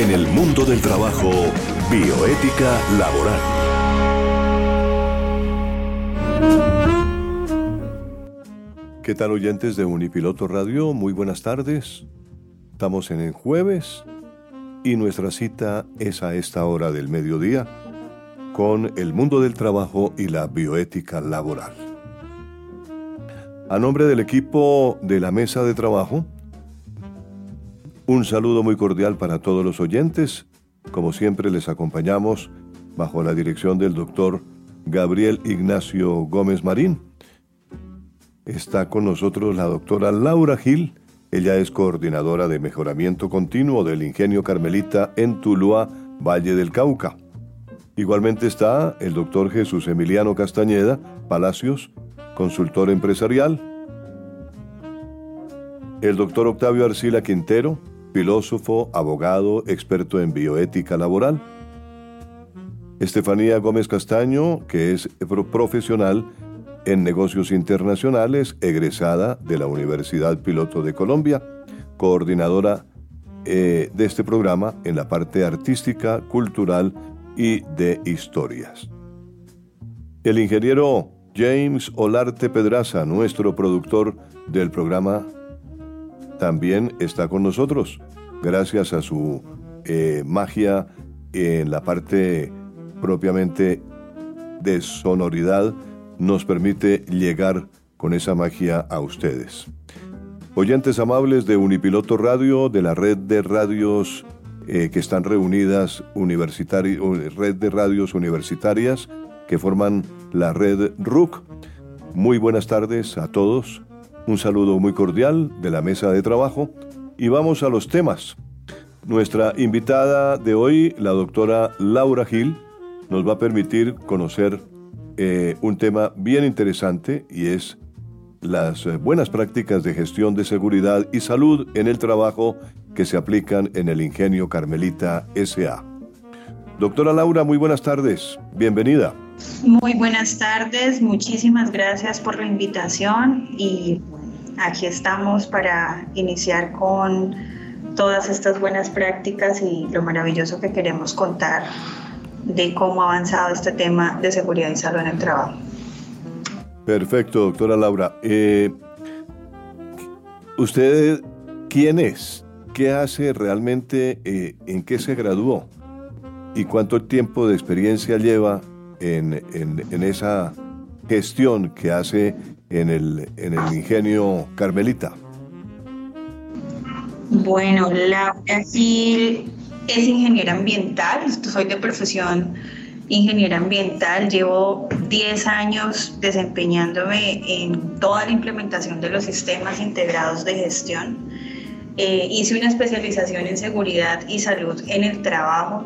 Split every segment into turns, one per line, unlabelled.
En el mundo del trabajo, bioética laboral.
¿Qué tal oyentes de Unipiloto Radio? Muy buenas tardes. Estamos en el jueves y nuestra cita es a esta hora del mediodía con el mundo del trabajo y la bioética laboral. A nombre del equipo de la mesa de trabajo, un saludo muy cordial para todos los oyentes. Como siempre les acompañamos bajo la dirección del doctor Gabriel Ignacio Gómez Marín. Está con nosotros la doctora Laura Gil. Ella es coordinadora de mejoramiento continuo del Ingenio Carmelita en Tuluá, Valle del Cauca. Igualmente está el doctor Jesús Emiliano Castañeda Palacios, consultor empresarial. El doctor Octavio Arcila Quintero, filósofo, abogado, experto en bioética laboral. Estefanía Gómez Castaño, que es profesional en negocios internacionales, egresada de la Universidad Piloto de Colombia, coordinadora eh, de este programa en la parte artística, cultural y de historias. El ingeniero James Olarte Pedraza, nuestro productor del programa, también está con nosotros, gracias a su eh, magia en la parte propiamente de sonoridad, nos permite llegar con esa magia a ustedes. Oyentes amables de Unipiloto Radio, de la red de radios eh, que están reunidas, red de radios universitarias que forman la red RUC. Muy buenas tardes a todos. Un saludo muy cordial de la mesa de trabajo y vamos a los temas. Nuestra invitada de hoy, la doctora Laura Gil, nos va a permitir conocer eh, un tema bien interesante y es las eh, buenas prácticas de gestión de seguridad y salud en el trabajo que se aplican en el Ingenio Carmelita SA. Doctora Laura, muy buenas tardes. Bienvenida.
Muy buenas tardes, muchísimas gracias por la invitación y aquí estamos para iniciar con todas estas buenas prácticas y lo maravilloso que queremos contar de cómo ha avanzado este tema de seguridad y salud en el trabajo.
Perfecto, doctora Laura. Eh, ¿Usted quién es? ¿Qué hace realmente? Eh, ¿En qué se graduó? ¿Y cuánto tiempo de experiencia lleva en, en, esa gestión que hace en el, en el ingenio Carmelita?
Bueno, Laura Gil es ingeniera ambiental, soy de profesión ingeniera ambiental, llevo 10 años desempeñándome en toda la implementación de los sistemas integrados de gestión. Eh, hice una especialización en seguridad y salud en el trabajo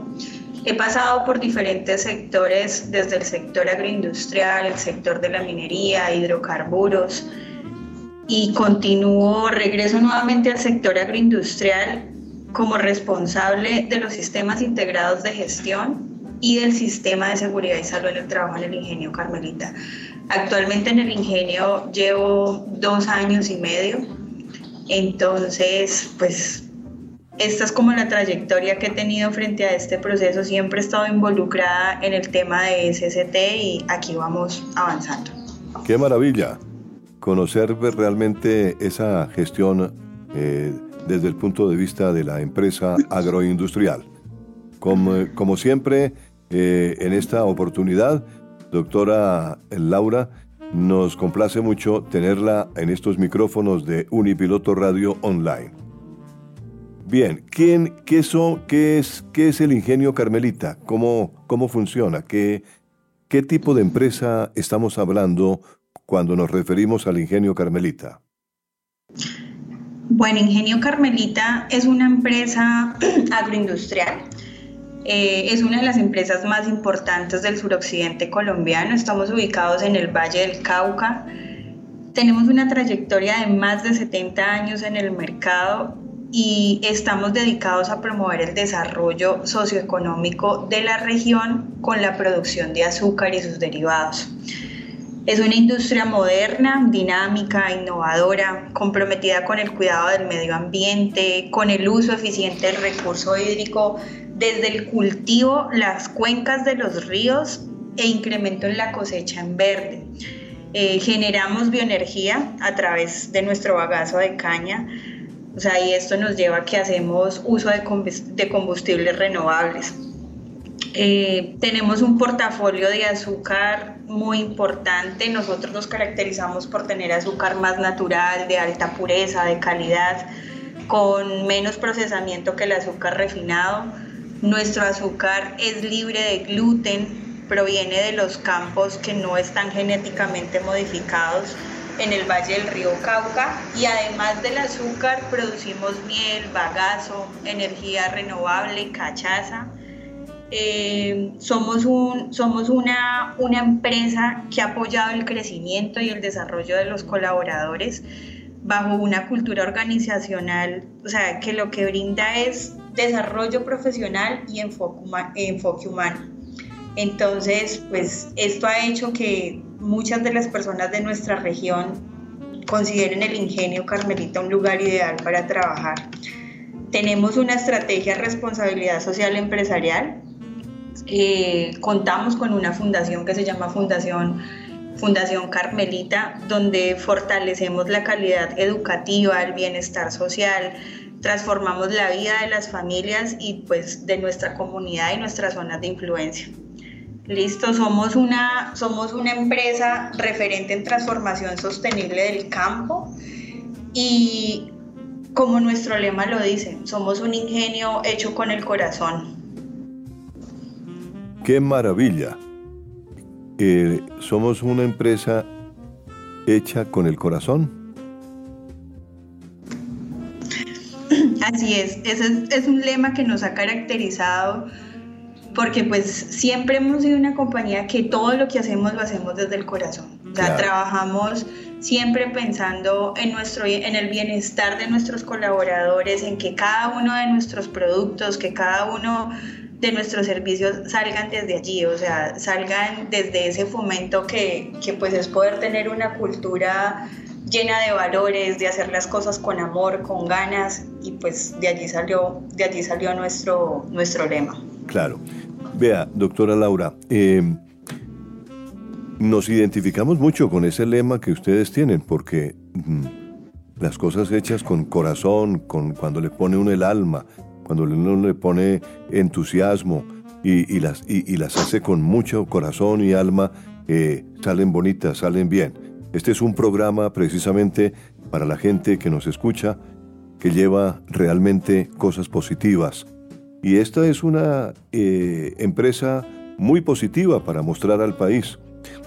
He pasado por diferentes sectores, desde el sector agroindustrial, el sector de la minería, hidrocarburos, y continúo, regreso nuevamente al sector agroindustrial como responsable de los sistemas integrados de gestión y del sistema de seguridad y salud en el trabajo en el ingenio Carmelita. Actualmente en el ingenio llevo dos años y medio, entonces pues esta es como la trayectoria que he tenido frente a este proceso. Siempre he estado involucrada en el tema de SST y aquí vamos avanzando.
Qué maravilla conocer realmente esa gestión eh, desde el punto de vista de la empresa agroindustrial. Como, como siempre, eh, en esta oportunidad, doctora Laura, nos complace mucho tenerla en estos micrófonos de Unipiloto Radio Online. Bien, ¿quién, qué, qué, es, ¿qué es el ingenio Carmelita? ¿Cómo, cómo funciona? ¿Qué, ¿Qué tipo de empresa estamos hablando cuando nos referimos al ingenio Carmelita?
Bueno, Ingenio Carmelita es una empresa agroindustrial. Eh, es una de las empresas más importantes del suroccidente colombiano. Estamos ubicados en el Valle del Cauca. Tenemos una trayectoria de más de 70 años en el mercado y estamos dedicados a promover el desarrollo socioeconómico de la región con la producción de azúcar y sus derivados. Es una industria moderna, dinámica, innovadora, comprometida con el cuidado del medio ambiente, con el uso eficiente del recurso hídrico, desde el cultivo, las cuencas de los ríos e incremento en la cosecha en verde. Eh, generamos bioenergía a través de nuestro bagazo de caña, o sea, y esto nos lleva a que hacemos uso de combustibles renovables. Eh, tenemos un portafolio de azúcar muy importante. Nosotros nos caracterizamos por tener azúcar más natural, de alta pureza, de calidad, con menos procesamiento que el azúcar refinado. Nuestro azúcar es libre de gluten, proviene de los campos que no están genéticamente modificados en el Valle del Río Cauca y además del azúcar producimos miel, bagazo, energía renovable, cachaza eh, somos un, somos una, una empresa que ha apoyado el crecimiento y el desarrollo de los colaboradores bajo una cultura organizacional, o sea, que lo que brinda es desarrollo profesional y enfoque, enfoque humano. Entonces, pues esto ha hecho que muchas de las personas de nuestra región consideren el ingenio Carmelita un lugar ideal para trabajar. Tenemos una estrategia de responsabilidad social empresarial eh, contamos con una fundación que se llama Fundación, fundación Carmelita, donde fortalecemos la calidad educativa, el bienestar social, transformamos la vida de las familias y pues de nuestra comunidad y nuestras zonas de influencia. Listo, somos una, somos una empresa referente en transformación sostenible del campo y como nuestro lema lo dice, somos un ingenio hecho con el corazón.
¡Qué maravilla! Eh, somos una empresa hecha con el corazón.
Así es, ese es, un lema que nos ha caracterizado porque pues siempre hemos sido una compañía que todo lo que hacemos lo hacemos desde el corazón. O sea, trabajamos siempre pensando en, nuestro, en el bienestar de nuestros colaboradores, en que cada uno de nuestros productos, que cada uno de nuestros servicios salgan desde allí, o sea, salgan desde ese fomento que, que pues es poder tener una cultura llena de valores, de hacer las cosas con amor, con ganas y pues de allí salió, de allí salió nuestro, nuestro lema.
Claro. Vea, doctora Laura, eh, nos identificamos mucho con ese lema que ustedes tienen porque mm, las cosas hechas con corazón, con cuando le pone uno el alma, cuando uno le pone entusiasmo y, las, hace con mucho corazón y alma, eh, salen bonitas, salen bien. Este es un programa precisamente para la gente que nos escucha, que lleva realmente cosas positivas. Y esta es una eh, empresa muy positiva para mostrar al país.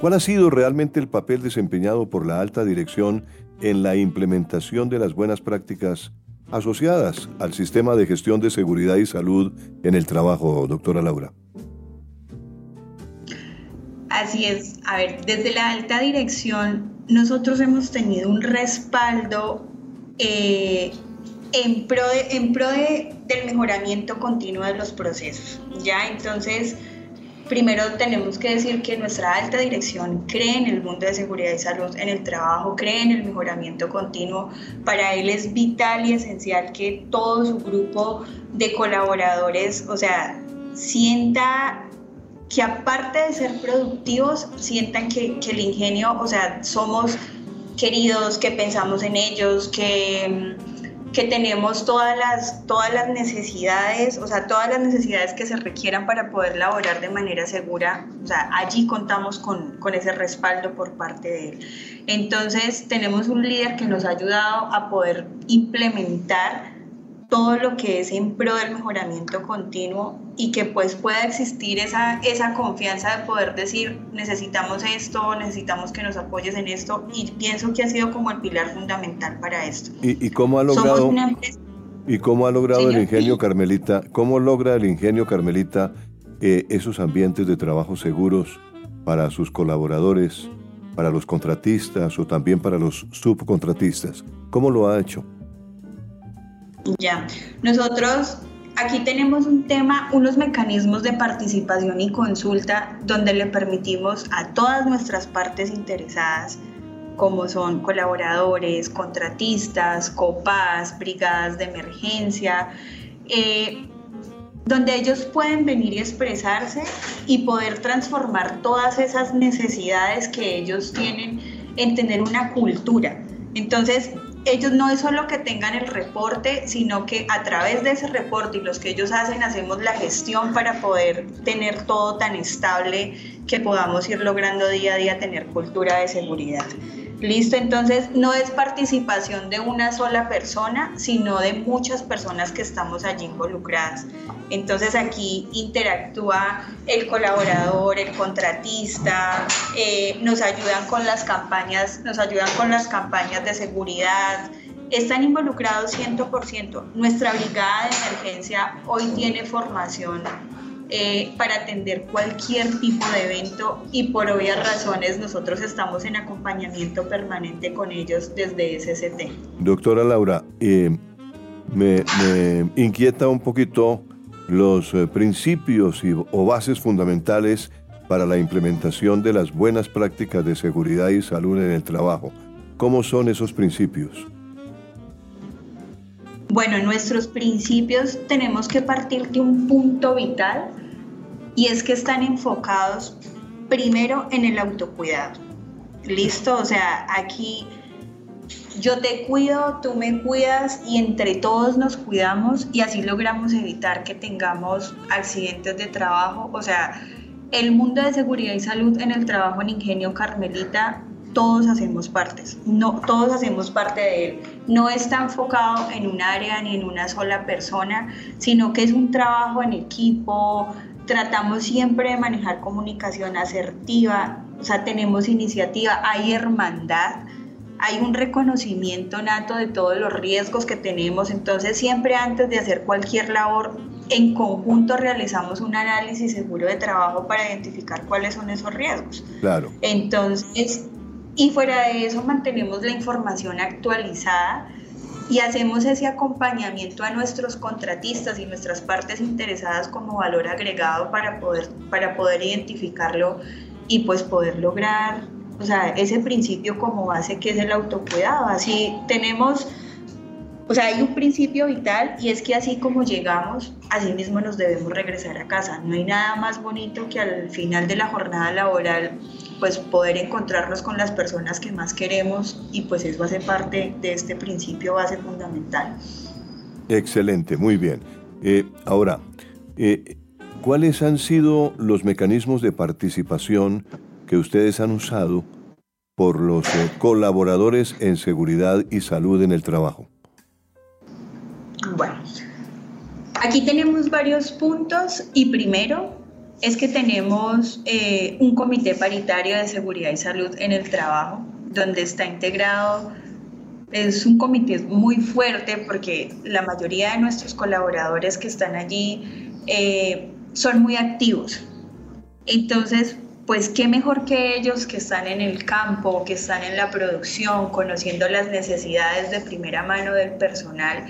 ¿Cuál ha sido realmente el papel desempeñado por la alta dirección en la implementación de las buenas prácticas asociadas al sistema de gestión de seguridad y salud en el trabajo, doctora Laura.
Así es. A ver, desde la alta dirección nosotros hemos tenido un respaldo eh, en pro, en pro del mejoramiento continuo de los procesos. Ya, entonces primero tenemos que decir que nuestra alta dirección cree en el mundo de seguridad y salud en el trabajo, cree en el mejoramiento continuo. Para él es vital y esencial que todo su grupo de colaboradores, o sea, sienta que aparte de ser productivos, sientan que, que el ingenio, o sea, somos queridos, que pensamos en ellos, que que tenemos todas las, todas las necesidades, o sea, todas las necesidades que se requieran para poder laborar de manera segura, o sea, allí contamos con, con ese respaldo por parte de él. Entonces, tenemos un líder que nos ha ayudado a poder implementar todo lo que es en pro del mejoramiento continuo y que pues pueda existir esa, esa confianza de poder decir necesitamos esto, necesitamos que nos apoyes en esto y pienso que ha sido como el pilar fundamental para esto.
¿Y, cómo ha logrado, ¿y cómo ha logrado el ingenio Carmelita, cómo logra el ingenio Carmelita eh, esos ambientes de trabajo seguros para sus colaboradores, para los contratistas o también para los subcontratistas? ¿Cómo lo ha hecho?
Ya, nosotros aquí tenemos un tema, unos mecanismos de participación y consulta donde le permitimos a todas nuestras partes interesadas, como son colaboradores, contratistas, copas, brigadas de emergencia, eh, donde ellos pueden venir y expresarse y poder transformar todas esas necesidades que ellos tienen en tener una cultura. Entonces, ellos no es solo que tengan el reporte, sino que a través de ese reporte y los que ellos hacen, hacemos la gestión para poder tener todo tan estable que podamos ir logrando día a día tener cultura de seguridad. Listo, entonces no es participación de una sola persona, sino de muchas personas que estamos allí involucradas. Entonces aquí interactúa el colaborador, el contratista, eh, nos ayudan con las campañas, nos ayudan con las campañas de seguridad, están involucrados 100%. Nuestra brigada de emergencia hoy tiene formación eh, para atender cualquier tipo de evento y por obvias razones nosotros estamos en acompañamiento permanente con ellos desde SST.
Doctora Laura, eh, me, inquieta un poquito los eh, principios o bases fundamentales para la implementación de las buenas prácticas de seguridad y salud en el trabajo. ¿Cómo son esos principios?
Bueno, nuestros principios tenemos que partir de un punto vital y es que están enfocados primero en el autocuidado. Listo, o sea, aquí yo te cuido, tú me cuidas y entre todos nos cuidamos y así logramos evitar que tengamos accidentes de trabajo. O sea, el mundo de seguridad y salud en el trabajo en Ingenio Carmelita todos hacemos partes, no, todos hacemos parte de él. No está enfocado en un área ni en una sola persona, sino que es un trabajo en equipo. Tratamos siempre de manejar comunicación asertiva, o sea, tenemos iniciativa, hay hermandad, hay un reconocimiento nato de todos los riesgos que tenemos. Entonces, siempre antes de hacer cualquier labor, en conjunto realizamos un análisis seguro de trabajo para identificar cuáles son esos riesgos.
Claro.
Entonces, y fuera de eso mantenemos la información actualizada y hacemos ese acompañamiento a nuestros contratistas y nuestras partes interesadas como valor agregado para poder, para poder identificarlo y pues poder lograr, o sea, ese principio como base que es el autocuidado. Así tenemos, o sea, hay un principio vital y es que así como llegamos, así mismo nos debemos regresar a casa. No hay nada más bonito que al final de la jornada laboral pues poder encontrarnos con las personas que más queremos y pues eso hace parte de este principio base fundamental.
Excelente, muy bien. Eh, ahora, eh, ¿cuáles han sido los mecanismos de participación que ustedes han usado por los eh, colaboradores en seguridad y salud en el trabajo?
Aquí tenemos varios puntos y primero es que tenemos eh, un comité paritario de seguridad y salud en el trabajo, donde está integrado, es un comité muy fuerte porque la mayoría de nuestros colaboradores que están allí eh, son muy activos. Entonces, pues qué mejor que ellos que están en el campo, que están en la producción, conociendo las necesidades de primera mano del personal,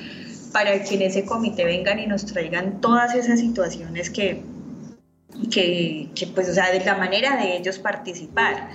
para que en ese comité vengan y nos traigan todas esas situaciones que que, pues, o sea, de la manera de ellos participar.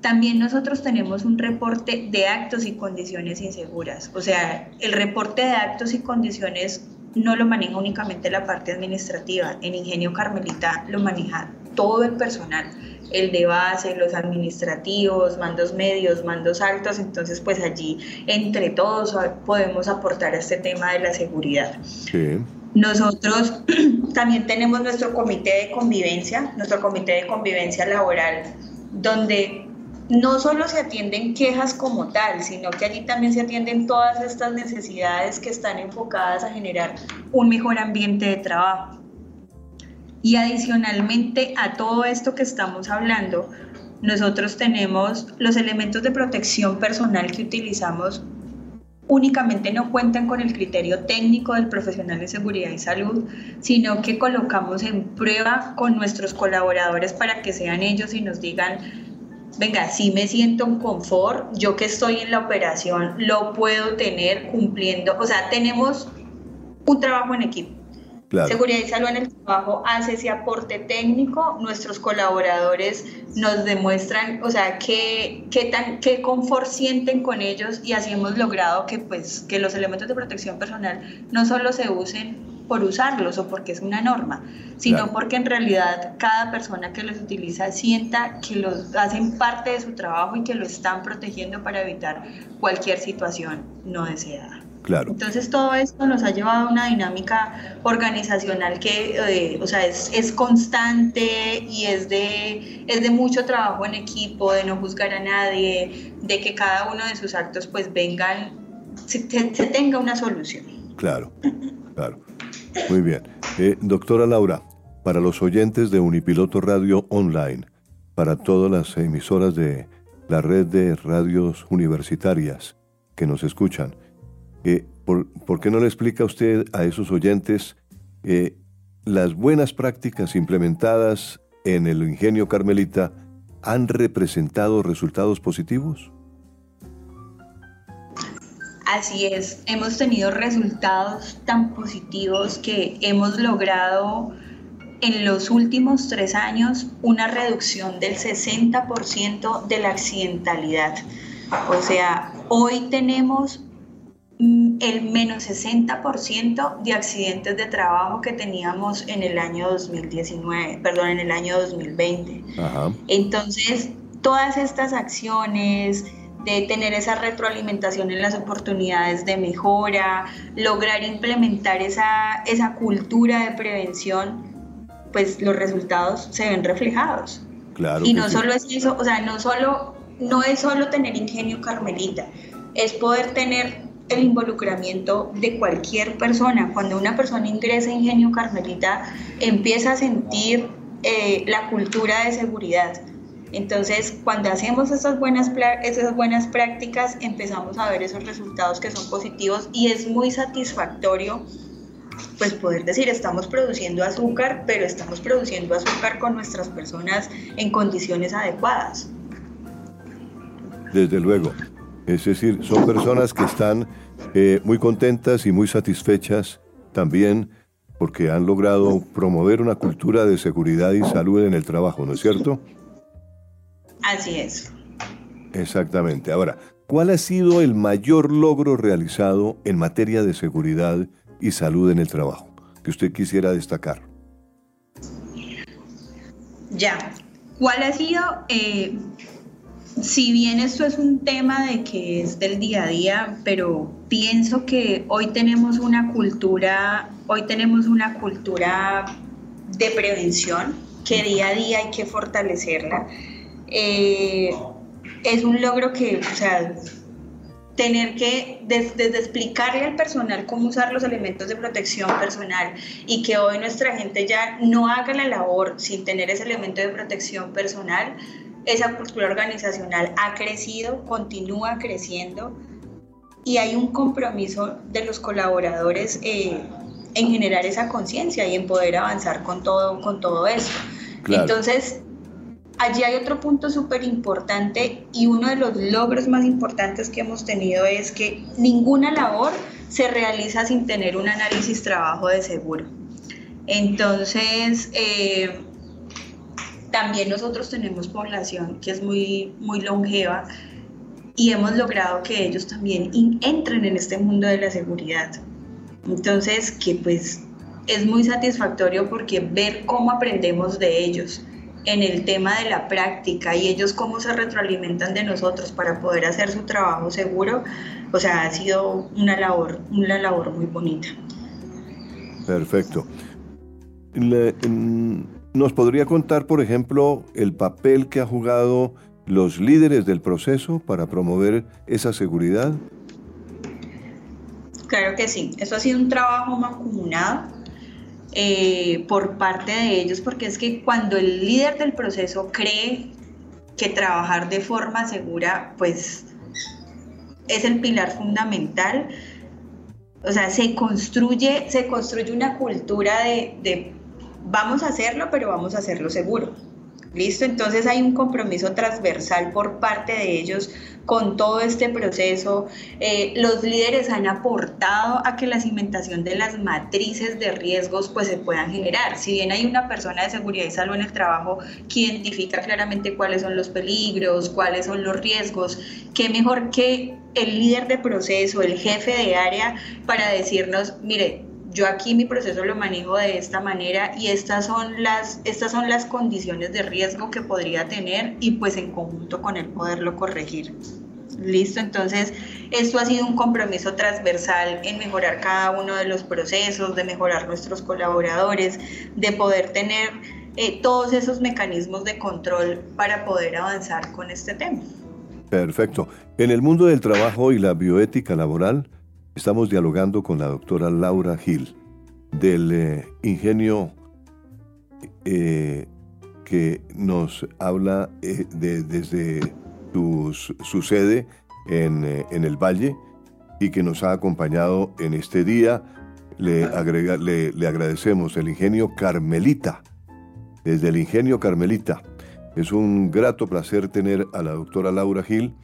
También nosotros tenemos un reporte de actos y condiciones inseguras. O sea, el reporte de actos y condiciones no lo maneja únicamente la parte administrativa. En Ingenio Carmelita lo maneja todo el personal, el de base, los administrativos, mandos medios, mandos altos. Entonces, pues allí entre todos podemos aportar a este tema de la seguridad. Sí. Nosotros también tenemos nuestro comité de convivencia, nuestro comité de convivencia laboral, donde no solo se atienden quejas como tal, sino que allí también se atienden todas estas necesidades que están enfocadas a generar un mejor ambiente de trabajo. Y adicionalmente a todo esto que estamos hablando, nosotros tenemos los elementos de protección personal que utilizamos únicamente no cuentan con el criterio técnico del profesional de seguridad y salud, sino que colocamos en prueba con nuestros colaboradores para que sean ellos y nos digan, venga, si me siento en confort, yo que estoy en la operación lo puedo tener cumpliendo, o sea, tenemos un trabajo en equipo. Seguridad y salud en el trabajo hace ese aporte técnico, nuestros colaboradores nos demuestran, o sea, qué, qué, tan, qué confort sienten con ellos y así hemos logrado que, pues, que los elementos de protección personal no solo se usen por usarlos o porque es una norma, sino porque en realidad cada persona que los utiliza sienta que los hacen parte de su trabajo y que lo están protegiendo para evitar cualquier situación no deseada.
Claro.
Entonces todo esto nos ha llevado a una dinámica organizacional que, eh, o sea, es, es, constante y es de, es de mucho trabajo en equipo, de no juzgar a nadie, de que cada uno de sus actos pues vengan, se, se tenga una solución.
Claro, claro. Muy bien. Eh, doctora Laura, para los oyentes de Unipiloto Radio Online, para todas las emisoras de la red de radios universitarias que nos escuchan, ¿por, qué no le explica usted a esos oyentes eh, las buenas prácticas implementadas en el ingenio carmelita han representado resultados positivos?
Así es, hemos tenido resultados tan positivos que hemos logrado en los últimos tres años una reducción del 60% de la accidentalidad. O sea, hoy tenemos el menos 60% de accidentes de trabajo que teníamos en el año 2019, perdón, en el año 2020. Entonces, todas estas acciones, de tener esa retroalimentación en las oportunidades de mejora, lograr implementar esa, esa cultura de prevención, pues los resultados se ven reflejados.
Claro
y no solo es eso, o sea, no solo no es solo tener ingenio carmelita, es poder tener el involucramiento de cualquier persona. Cuando una persona ingresa a ingenio carmelita, empieza a sentir eh, la cultura de seguridad entonces, cuando hacemos esas buenas, esas buenas prácticas, empezamos a ver esos resultados que son positivos y es muy satisfactorio pues poder decir, estamos produciendo azúcar, pero estamos produciendo azúcar con nuestras personas en condiciones adecuadas.
Desde luego. Es decir, son personas que están eh, muy contentas y muy satisfechas también porque han logrado promover una cultura de seguridad y salud en el trabajo, ¿no es cierto?
Así es.
Exactamente. Ahora, ¿cuál ha sido el mayor logro realizado en materia de seguridad y salud en el trabajo que usted quisiera destacar?
Ya, ¿cuál ha sido? Eh, si bien esto es un tema de que es del día a día, pero pienso que hoy tenemos una cultura, hoy tenemos una cultura de prevención que día a día hay que fortalecerla. Eh, es un logro que, o sea, tener que desde explicarle al personal cómo usar los elementos de protección personal y que hoy nuestra gente ya no haga la labor sin tener ese elemento de protección personal, esa cultura organizacional ha crecido, continúa creciendo y hay un compromiso de los colaboradores eh, en generar esa conciencia y en poder avanzar con todo, con todo esto. Entonces, Allí hay otro punto súper importante y uno de los logros más importantes que hemos tenido es que ninguna labor se realiza sin tener un análisis trabajo de seguro. Entonces, eh, también nosotros tenemos población que es muy, muy longeva y hemos logrado que ellos también entren en este mundo de la seguridad. Entonces, que pues es muy satisfactorio porque ver cómo aprendemos de ellos en el tema de la práctica y ellos cómo se retroalimentan de nosotros para poder hacer su trabajo seguro, o sea, ha sido una labor, una labor muy bonita.
Perfecto. ¿Nos podría contar, por ejemplo, el papel que ha jugado los líderes del proceso para promover esa seguridad?
Claro que sí, eso ha sido un trabajo mancomunado eh, por parte de ellos, porque es que cuando el líder del proceso cree que trabajar de forma segura, pues es el pilar fundamental. O sea, se construye, se construye una cultura de, de vamos a hacerlo, pero vamos a hacerlo seguro. ¿Listo? Entonces hay un compromiso transversal por parte de ellos con todo este proceso. Eh, los líderes han aportado a que la cimentación de las matrices de riesgos pues se puedan generar. Si bien hay una persona de seguridad y salud en el trabajo que identifica claramente cuáles son los peligros, cuáles son los riesgos, qué mejor que el líder de proceso, el jefe de área para decirnos, mire, yo aquí mi proceso lo manejo de esta manera y estas son las, estas son las condiciones de riesgo que podría tener y pues en conjunto con él poderlo corregir. Listo, entonces esto ha sido un compromiso transversal en mejorar cada uno de los procesos, de mejorar nuestros colaboradores, de poder tener eh, todos esos mecanismos de control para poder avanzar con este tema.
Perfecto. En el mundo del trabajo y la bioética laboral, Estamos dialogando con la doctora Laura Gil del eh, ingenio eh, que nos habla eh, desde su, sede en, el Valle y que nos ha acompañado en este día. Le, le, le agradecemos el ingenio Carmelita, desde el ingenio Carmelita. Es un grato placer tener a la doctora Laura Gil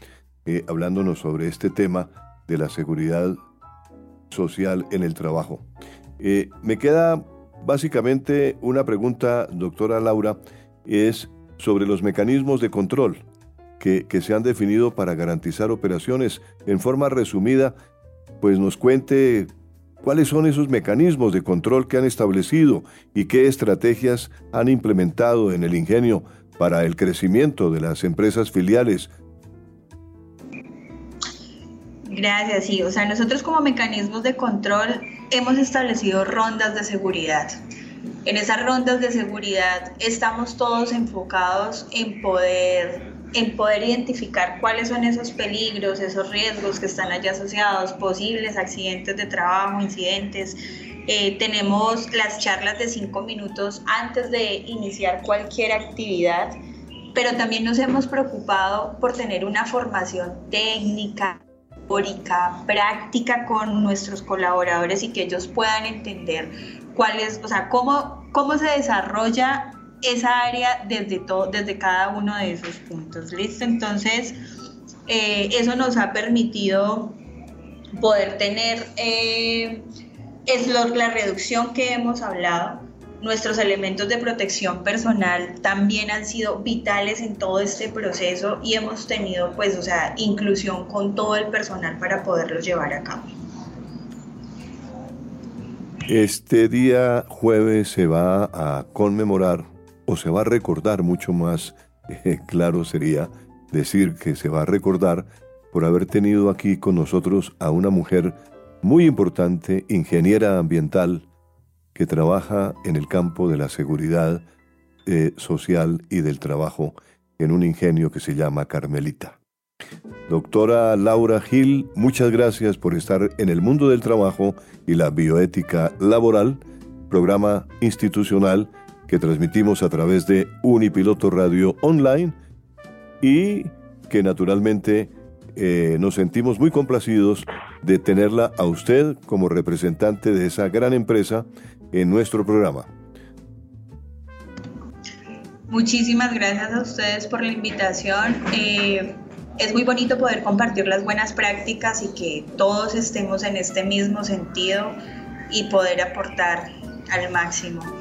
hablándonos sobre este tema de la seguridad social en el trabajo. Eh, me queda básicamente una pregunta, doctora Laura, es sobre los mecanismos de control que, que, se han definido para garantizar operaciones. En forma resumida, pues nos cuente cuáles son esos mecanismos de control que han establecido y qué estrategias han implementado en el ingenio para el crecimiento de las empresas filiales
Gracias, sí. O sea, nosotros como mecanismos de control hemos establecido rondas de seguridad. En esas rondas de seguridad estamos todos enfocados en poder, en poder identificar cuáles son esos peligros, esos riesgos que están allá asociados, posibles accidentes de trabajo, incidentes. Eh, tenemos las charlas de cinco minutos antes de iniciar cualquier actividad, pero también nos hemos preocupado por tener una formación técnica, práctica con nuestros colaboradores y que ellos puedan entender cuál es, o sea, cómo, cómo se desarrolla esa área desde, todo, desde cada uno de esos puntos. ¿Listo? Entonces, eh, eso nos ha permitido poder tener eh, es la reducción que hemos hablado, nuestros elementos de protección personal también han sido vitales en todo este proceso y hemos tenido pues, o sea, inclusión con todo el personal para poderlos llevar a cabo.
Este día jueves se va a conmemorar o se va a recordar mucho más, eh, claro sería decir que se va a recordar por haber tenido aquí con nosotros a una mujer muy importante, ingeniera ambiental, que trabaja en el campo de la seguridad eh, social y del trabajo en un ingenio que se llama Carmelita. Doctora Laura Gil, muchas gracias por estar en el mundo del trabajo y la bioética laboral, programa institucional que transmitimos a través de Unipiloto Radio Online y que naturalmente eh, nos sentimos muy complacidos de tenerla a usted como representante de esa gran empresa en nuestro programa.
Muchísimas gracias a ustedes por la invitación. Eh, es muy bonito poder compartir las buenas prácticas y que todos estemos en este mismo sentido y poder aportar al máximo.